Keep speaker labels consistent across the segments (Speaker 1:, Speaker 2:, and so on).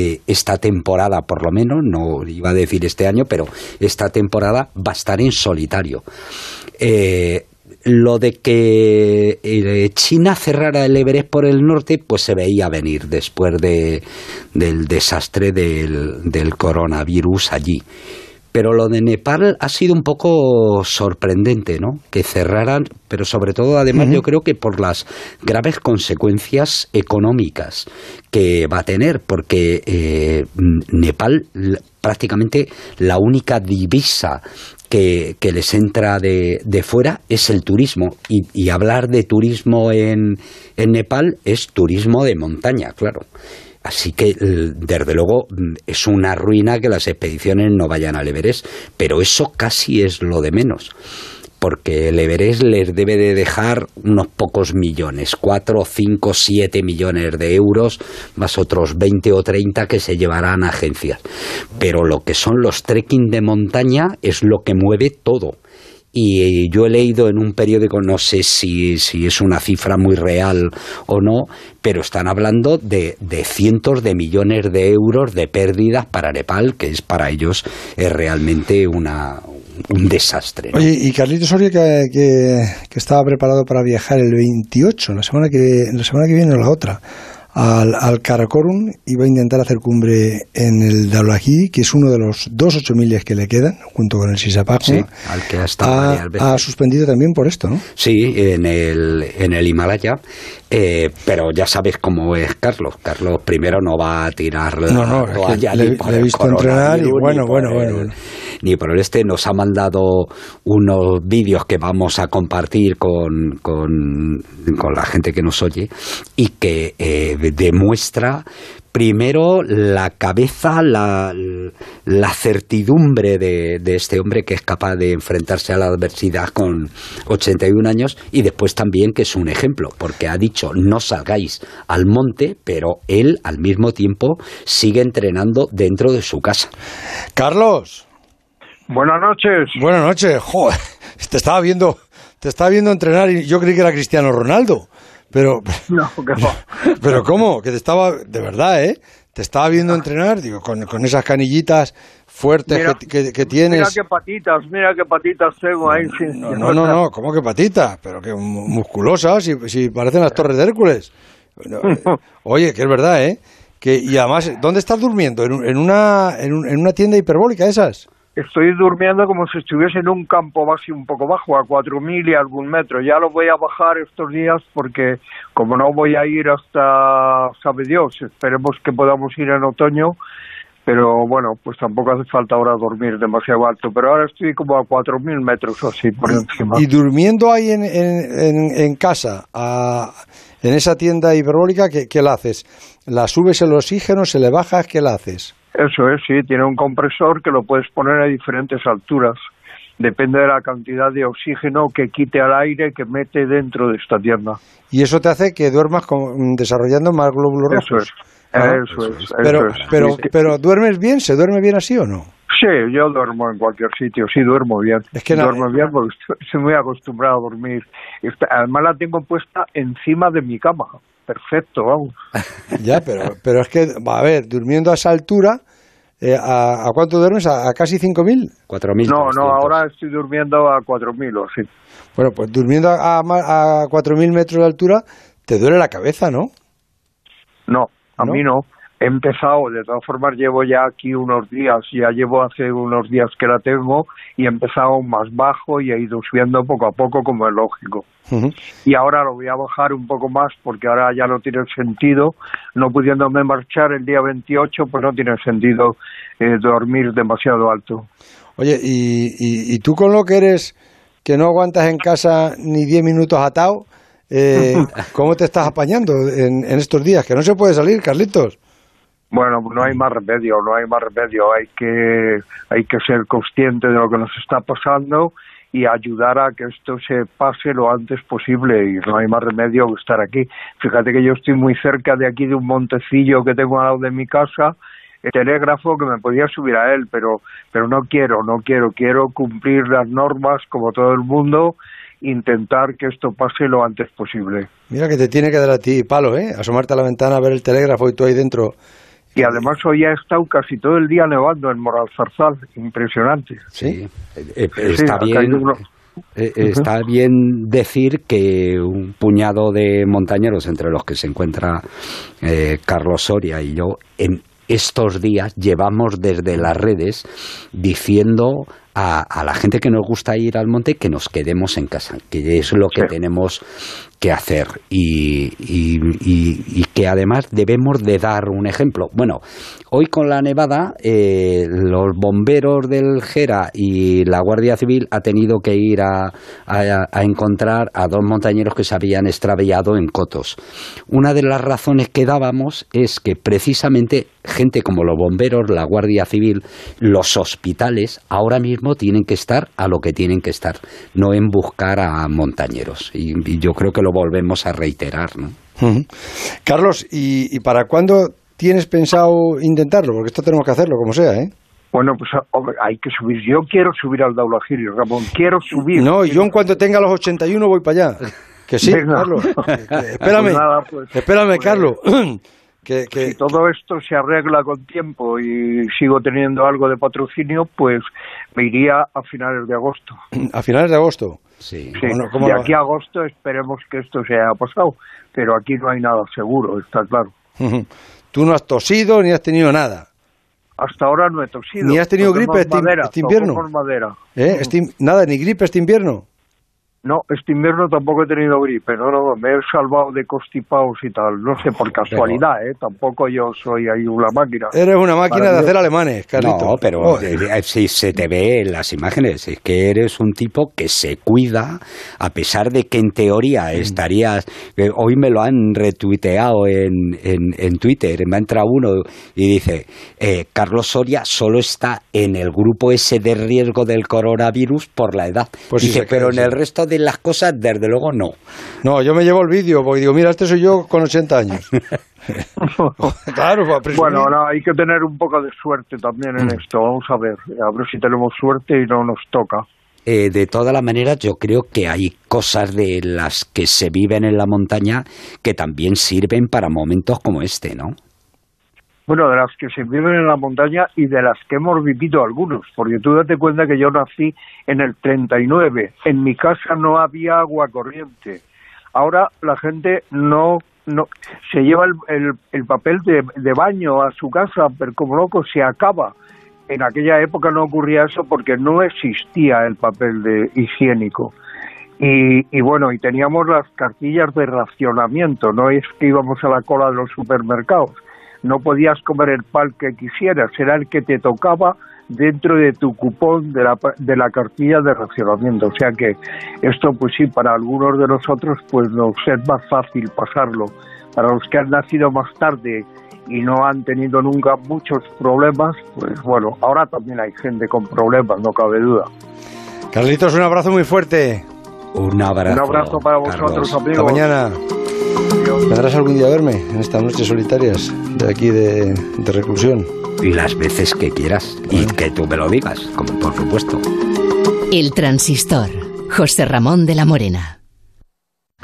Speaker 1: eh, esta temporada, por lo menos, no iba a decir este año, pero esta temporada va a estar en solitario. Eh, lo de que eh, China cerrara el Everest por el norte, pues se veía venir después de, del desastre del, del coronavirus allí. Pero lo de Nepal ha sido un poco sorprendente, ¿no? Que cerraran, pero sobre todo, además, yo creo que por las graves consecuencias económicas que va a tener, porque eh, Nepal prácticamente la única divisa que, les entra de, de, fuera es el turismo. Y, y hablar de turismo en, en Nepal es turismo de montaña, claro. Así que, desde luego, es una ruina que las expediciones no vayan al Everest, pero eso casi es lo de menos porque el Everest les debe de dejar unos pocos millones, cuatro, cinco, siete millones de euros, más otros 20 o 30 que se llevarán a agencias. Pero lo que son los trekking de montaña es lo que mueve todo y yo he leído en un periódico, no sé si, si es una cifra muy real o no, pero están hablando de, de, cientos de millones de euros de pérdidas para Nepal, que es para ellos es realmente una, un desastre.
Speaker 2: Oye, y Carlitos Soria que, que, que, estaba preparado para viajar el 28, la semana que, la semana que viene o la otra al, al Karakorum y va a intentar hacer cumbre en el Daulahí, que es uno de los dos ocho miles que le quedan, junto con el Sisapap.
Speaker 1: Sí, al que ha estado
Speaker 2: ha, ha, suspendido también por esto, ¿no?
Speaker 1: Sí, en el, en el Himalaya. Eh, pero ya sabes cómo es Carlos. Carlos primero no va a tirar
Speaker 2: no, no, toalla le, le he visto entrenar y bueno, bueno, bueno.
Speaker 1: Ni por el este nos ha mandado unos vídeos que vamos a compartir con, con, la gente que nos oye y que eh, demuestra primero la cabeza, la, la certidumbre de, de, este hombre que es capaz de enfrentarse a la adversidad con 81 años y después también que es un ejemplo, porque ha dicho no salgáis al monte, pero él al mismo tiempo sigue entrenando dentro de su casa.
Speaker 2: Carlos.
Speaker 3: Buenas noches.
Speaker 2: Buenas noches. Joder, te estaba viendo, te estaba viendo entrenar y yo creí que era Cristiano Ronaldo. Pero,
Speaker 3: no,
Speaker 2: pero ¿cómo? Que te estaba, de verdad, ¿eh? Te estaba viendo entrenar, digo, con, con esas canillitas fuertes
Speaker 3: mira,
Speaker 2: que, que, que, tienes.
Speaker 3: Mira qué patitas, mira qué patitas tengo ahí.
Speaker 2: No, no, no, no, ¿cómo que patitas? Pero que musculosas, si, si parecen las torres de Hércules. Oye, que es verdad, ¿eh? Que, y además, ¿dónde estás durmiendo? ¿En, en una, en, un, en una tienda hiperbólica esas?
Speaker 3: Estoy durmiendo como si estuviese en un campo base un poco bajo, a 4.000 y algún metro. Ya lo voy a bajar estos días porque como no voy a ir hasta, sabe Dios, esperemos que podamos ir en otoño, pero bueno, pues tampoco hace falta ahora dormir demasiado alto, pero ahora estoy como a 4.000 metros o así por encima.
Speaker 2: Y durmiendo ahí en, en, en casa, a, en esa tienda hiperbólica, ¿qué, ¿qué la haces? ¿La subes el oxígeno, se le baja, qué la haces?
Speaker 3: Eso es, sí, tiene un compresor que lo puedes poner a diferentes alturas. Depende de la cantidad de oxígeno que quite al aire que mete dentro de esta tienda.
Speaker 2: Y eso te hace que duermas con, desarrollando más glóbulos
Speaker 3: rojos.
Speaker 2: rojos.
Speaker 3: Eso es. Eso es,
Speaker 2: pero,
Speaker 3: es.
Speaker 2: pero,
Speaker 3: Sí, sí.
Speaker 2: pero, ¿duermes bien? ¿Se duerme bien así o no?
Speaker 3: Sí, yo duermo en cualquier sitio, sí duermo bien.
Speaker 2: Es que
Speaker 3: duermo bien porque estoy, muy acostumbrado a dormir. Además la tengo puesta encima de mi cama. Perfecto, vamos.
Speaker 2: Ya, pero, pero es que, a ver, durmiendo a esa altura, eh, ¿a, ¿a cuánto duermes? ¿A, a casi 5.000?
Speaker 1: 4.300.
Speaker 3: No, no, ahora estoy durmiendo a 4.000 o así.
Speaker 2: Bueno, pues durmiendo a, a, ma- a 4.000 metros de altura, te duele la cabeza, ¿no?
Speaker 3: No, a
Speaker 2: ¿No?
Speaker 3: mí no. He empezado, de todas formas llevo ya aquí unos días, ya llevo hace unos días que la tengo y he empezado más bajo y he ido subiendo poco a poco como es lógico. Y ahora lo voy a bajar un poco más porque ahora ya no tiene sentido, no pudiéndome marchar el día 28, pues no tiene sentido eh, dormir demasiado alto.
Speaker 2: Oye, y, y, y tú con lo que eres, que no aguantas en casa ni 10 minutos atado, eh, ¿cómo te estás apañando en, en estos días? Que no se puede salir, Carlitos.
Speaker 3: Bueno, no hay más remedio, no hay más remedio. Hay que, hay que ser consciente de lo que nos está pasando y ayudar a que esto se pase lo antes posible y no hay más remedio que estar aquí. Fíjate que yo estoy muy cerca de aquí de un montecillo que tengo al lado de mi casa, el telégrafo que me podía subir a él, pero pero no quiero, no quiero, quiero cumplir las normas como todo el mundo, intentar que esto pase lo antes posible.
Speaker 2: Mira que te tiene que dar a ti palo, ¿eh? Asomarte a la ventana a ver el telégrafo y tú ahí dentro
Speaker 3: Y además hoy ha estado casi todo el día nevando en Moralzarzal, impresionante.
Speaker 1: Sí, eh, está bien. Eh, está bien decir que un puñado de montañeros, entre los que se encuentra eh, Carlos Soria y yo, en estos días llevamos desde las redes diciendo a, la gente que nos gusta ir al monte que nos quedemos en casa, que es lo que tenemos que hacer y, y, que además debemos de dar un ejemplo. Bueno, hoy con la nevada eh, los bomberos del Gera y la Guardia Civil ha tenido que ir a, a, encontrar a dos montañeros que se habían extraviado en cotos. Una de las razones que dábamos es que precisamente gente como los bomberos, la Guardia Civil, los hospitales, ahora mismo tienen que estar a lo que tienen que estar, no en buscar a montañeros. Y, yo creo que lo volvemos a reiterar. ¿no?
Speaker 2: Carlos, ¿y, para cuándo tienes pensado intentarlo? Porque esto tenemos que hacerlo, como sea, ¿eh?
Speaker 3: Bueno, pues hay que subir. Yo quiero subir al Daulagirio, Ramón. Quiero subir.
Speaker 2: No, yo en cuanto tenga los 81 voy para allá. Que sí, Carlos. espérame, pues pues, espérame, pues, Carlos.
Speaker 3: Que, Si todo esto se arregla con tiempo y sigo teniendo algo de patrocinio, pues me iría a finales de agosto.
Speaker 2: ¿A finales de agosto?
Speaker 3: Sí. de aquí a agosto esperemos que esto se haya pasado, pero aquí no hay nada seguro, está claro.
Speaker 2: Tú no has tosido ni has tenido nada.
Speaker 3: Hasta ahora no he tosido.
Speaker 2: ¿Ni has tenido gripe este, este invierno?
Speaker 3: Madera.
Speaker 2: ¿Eh? Este nada, ni gripe este invierno.
Speaker 3: No, este invierno tampoco he tenido gripe, no, no, me he salvado de constipados y tal, no sé, por casualidad, ¿eh? Tampoco yo soy ahí una máquina.
Speaker 2: Eres una máquina de hacer alemanes, Carlito.
Speaker 1: No, pero eh, si se te ve en las imágenes, es que eres un tipo que se cuida, a pesar de que en teoría estarías, hoy me lo han retuiteado en, en, Twitter, me ha entrado uno y dice, eh, Carlos Soria solo está en el grupo ese de riesgo del coronavirus por la edad. Pues dice, pero en el resto de las cosas, desde luego no.
Speaker 2: No, yo me llevo el vídeo porque digo, mira, este soy yo con 80 años.
Speaker 3: claro, bueno, hay que tener un poco de suerte también en mm. esto. Vamos a ver, a ver si tenemos suerte y no nos toca.
Speaker 1: Eh, de todas las maneras, yo creo que hay cosas de las que se viven en la montaña que también sirven para momentos como este, ¿no?
Speaker 3: Bueno, de las que se viven en la montaña y de las que hemos vivido algunos, porque tú date cuenta que yo nací en el 39, en mi casa no había agua corriente. Ahora la gente no no se lleva el, el, papel de, de, baño a su casa, pero como loco se acaba. En aquella época no ocurría eso porque no existía el papel de higiénico. Y, y, bueno, y teníamos las cartillas de racionamiento, no es que íbamos a la cola de los supermercados no podías comer el pan que quisieras, era el que te tocaba dentro de tu cupón de la, de la cartilla de racionamiento. O sea que esto, pues sí, para algunos de nosotros, pues nos es más fácil pasarlo. Para los que han nacido más tarde y no han tenido nunca muchos problemas, pues bueno, ahora también hay gente con problemas, no cabe duda.
Speaker 2: Carlitos, un abrazo muy fuerte.
Speaker 1: Un abrazo.
Speaker 3: Un abrazo para vosotros, amigos.
Speaker 2: Hasta mañana. ¿Vendrás algún día a verme en estas noches solitarias de aquí de, reclusión?
Speaker 1: Y las veces que quieras. Y que tú me lo digas, como por supuesto.
Speaker 4: El transistor. José Ramón de la Morena.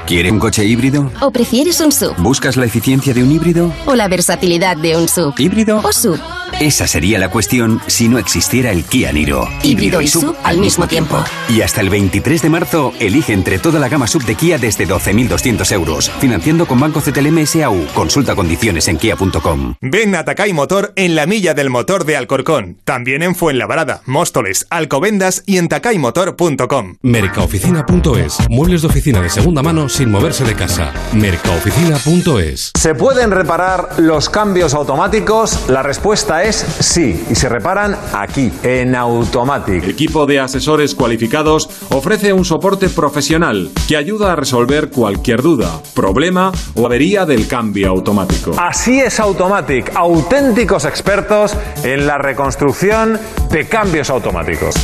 Speaker 5: ¿Quiere un coche híbrido?
Speaker 6: ¿O prefieres un sub?
Speaker 5: ¿Buscas la eficiencia de un híbrido?
Speaker 6: ¿O la versatilidad de un sub?
Speaker 5: ¿Híbrido?
Speaker 6: ¿O sub?
Speaker 5: Esa sería la cuestión si no existiera el Kia Niro.
Speaker 6: Híbrido y sub al mismo tiempo.
Speaker 5: Y hasta el 23 de marzo, elige entre toda la gama sub de Kia desde 12.200 euros. Financiando con Banco CTLM SAU. Consulta condiciones en kia.com.
Speaker 7: Ven a Takai Motor en la milla del motor de Alcorcón. También en Fuenlabrada, Móstoles, Alcobendas y en takaymotor.com.
Speaker 8: Mercaoficina.es. Muebles de oficina de segunda mano sin moverse de casa. Mercaoficina.es.
Speaker 9: ¿Se pueden reparar los cambios automáticos? La respuesta es sí, y se reparan aquí, en Automatic.
Speaker 8: El equipo de asesores cualificados ofrece un soporte profesional que ayuda a resolver cualquier duda, problema o avería del cambio automático.
Speaker 9: Así es Automatic, auténticos expertos en la reconstrucción de cambios automáticos.